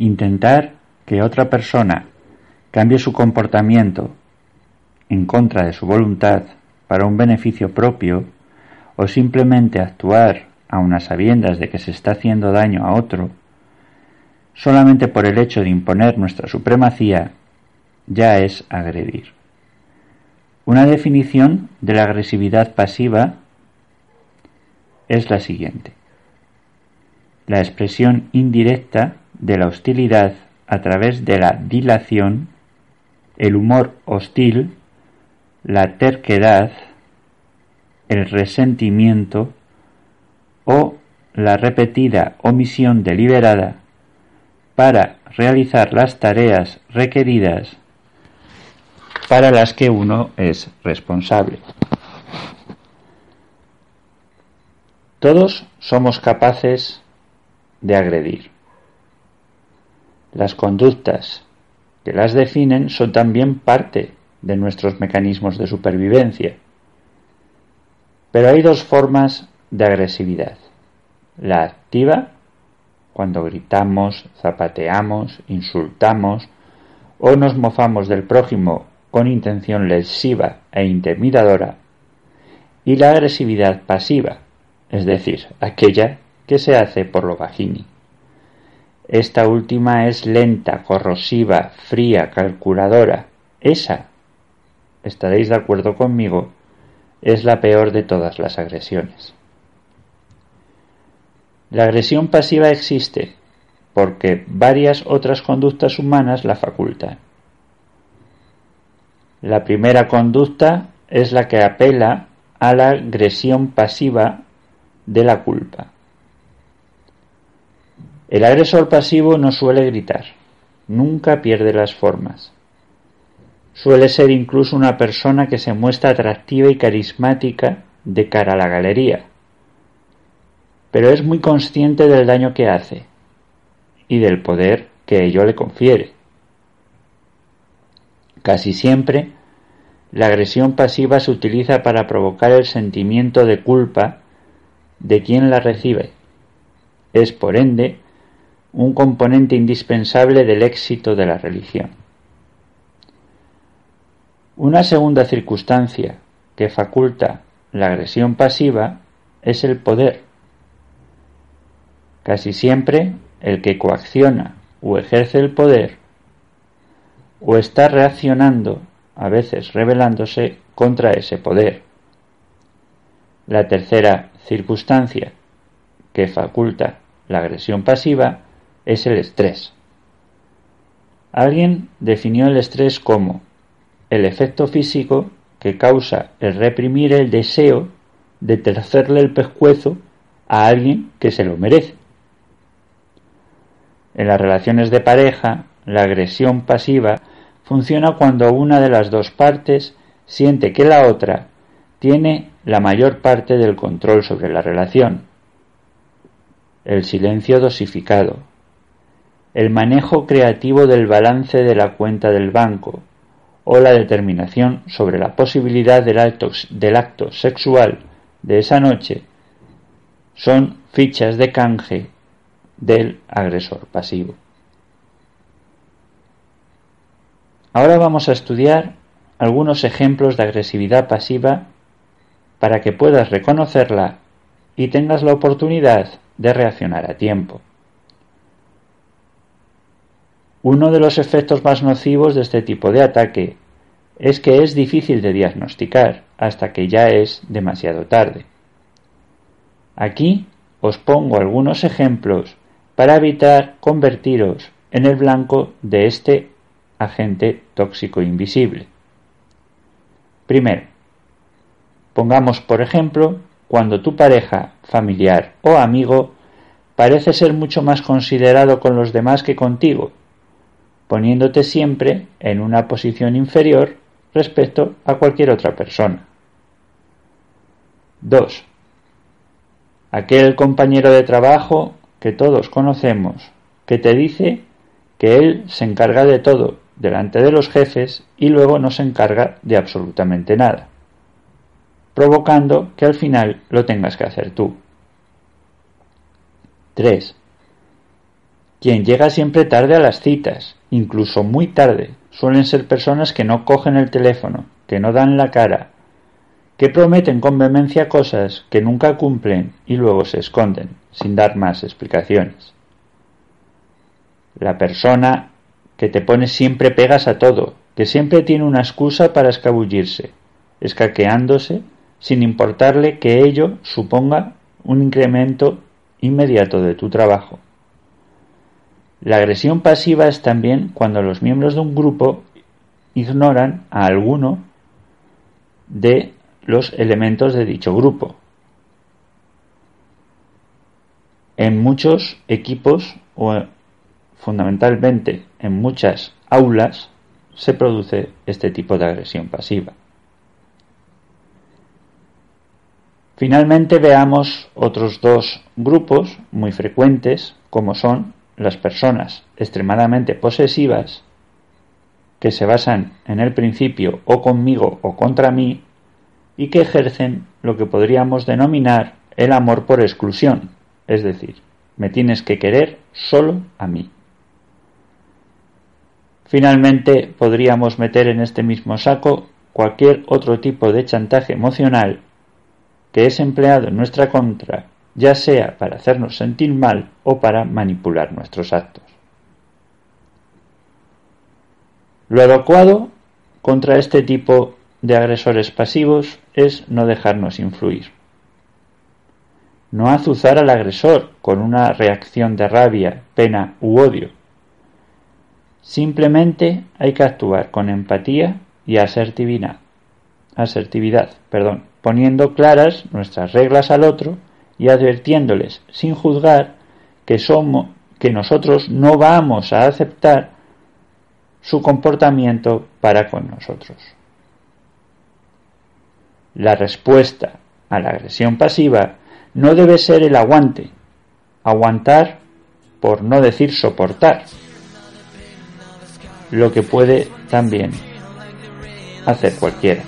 Intentar que otra persona cambie su comportamiento en contra de su voluntad para un beneficio propio o simplemente actuar a sabiendas de que se está haciendo daño a otro, solamente por el hecho de imponer nuestra supremacía, ya es agredir. Una definición de la agresividad pasiva es la siguiente. La expresión indirecta de la hostilidad a través de la dilación, el humor hostil, la terquedad, el resentimiento o la repetida omisión deliberada para realizar las tareas requeridas para las que uno es responsable. Todos somos capaces de agredir. Las conductas que las definen son también parte de nuestros mecanismos de supervivencia. Pero hay dos formas de agresividad. La activa, cuando gritamos, zapateamos, insultamos o nos mofamos del prójimo con intención lesiva e intimidadora, y la agresividad pasiva, es decir, aquella que se hace por lo bajini. Esta última es lenta, corrosiva, fría, calculadora. Esa, estaréis de acuerdo conmigo, es la peor de todas las agresiones. La agresión pasiva existe porque varias otras conductas humanas la facultan. La primera conducta es la que apela a la agresión pasiva de la culpa. El agresor pasivo no suele gritar, nunca pierde las formas. Suele ser incluso una persona que se muestra atractiva y carismática de cara a la galería, pero es muy consciente del daño que hace y del poder que ello le confiere. Casi siempre, la agresión pasiva se utiliza para provocar el sentimiento de culpa de quien la recibe. Es, por ende, un componente indispensable del éxito de la religión. Una segunda circunstancia que faculta la agresión pasiva es el poder. Casi siempre el que coacciona o ejerce el poder o está reaccionando, a veces rebelándose contra ese poder. La tercera circunstancia que faculta la agresión pasiva es el estrés. Alguien definió el estrés como el efecto físico que causa el reprimir el deseo de tercerle el pescuezo a alguien que se lo merece. En las relaciones de pareja, la agresión pasiva funciona cuando una de las dos partes siente que la otra tiene la mayor parte del control sobre la relación. El silencio dosificado, el manejo creativo del balance de la cuenta del banco o la determinación sobre la posibilidad del acto, sexual de esa noche son fichas de canje del agresor pasivo. Ahora vamos a estudiar algunos ejemplos de agresividad pasiva para que puedas reconocerla y tengas la oportunidad de reaccionar a tiempo. Uno de los efectos más nocivos de este tipo de ataque es que es difícil de diagnosticar hasta que ya es demasiado tarde. Aquí os pongo algunos ejemplos para evitar convertiros en el blanco de este agente tóxico invisible. Primero, pongamos por ejemplo cuando tu pareja, familiar o amigo parece ser mucho más considerado con los demás que contigo, poniéndote siempre en una posición inferior respecto a cualquier otra persona. 2. Aquel compañero de trabajo que todos conocemos, que te dice que él se encarga de todo delante de los jefes y luego no se encarga de absolutamente nada, provocando que al final lo tengas que hacer tú. 3. Quien llega siempre tarde a las citas, incluso muy tarde, suelen ser personas que no cogen el teléfono, que no dan la cara, que prometen con vehemencia cosas que nunca cumplen y luego se esconden, sin dar más explicaciones. La persona que te pone siempre pegas a todo, que siempre tiene una excusa para escabullirse, escaqueándose sin importarle que ello suponga un incremento inmediato de tu trabajo. La agresión pasiva es también cuando los miembros de un grupo ignoran a alguno de los elementos de dicho grupo. En muchos equipos o fundamentalmente en muchas aulas se produce este tipo de agresión pasiva. Finalmente veamos otros dos grupos muy frecuentes como son las personas extremadamente posesivas que se basan en el principio o conmigo o contra mí y que ejercen lo que podríamos denominar el amor por exclusión, es decir, me tienes que querer solo a mí. Finalmente, podríamos meter en este mismo saco cualquier otro tipo de chantaje emocional que es empleado en nuestra contra, ya sea para hacernos sentir mal o para manipular nuestros actos. Lo adecuado contra este tipo de agresores pasivos es no dejarnos influir. No azuzar al agresor con una reacción de rabia, pena u odio. Simplemente hay que actuar con empatía y asertividad, perdón, poniendo claras nuestras reglas al otro y advirtiéndoles sin juzgar que somos que nosotros no vamos a aceptar su comportamiento para con nosotros. La respuesta a la agresión pasiva no debe ser el aguante, aguantar por no decir soportar, lo que puede también hacer cualquiera.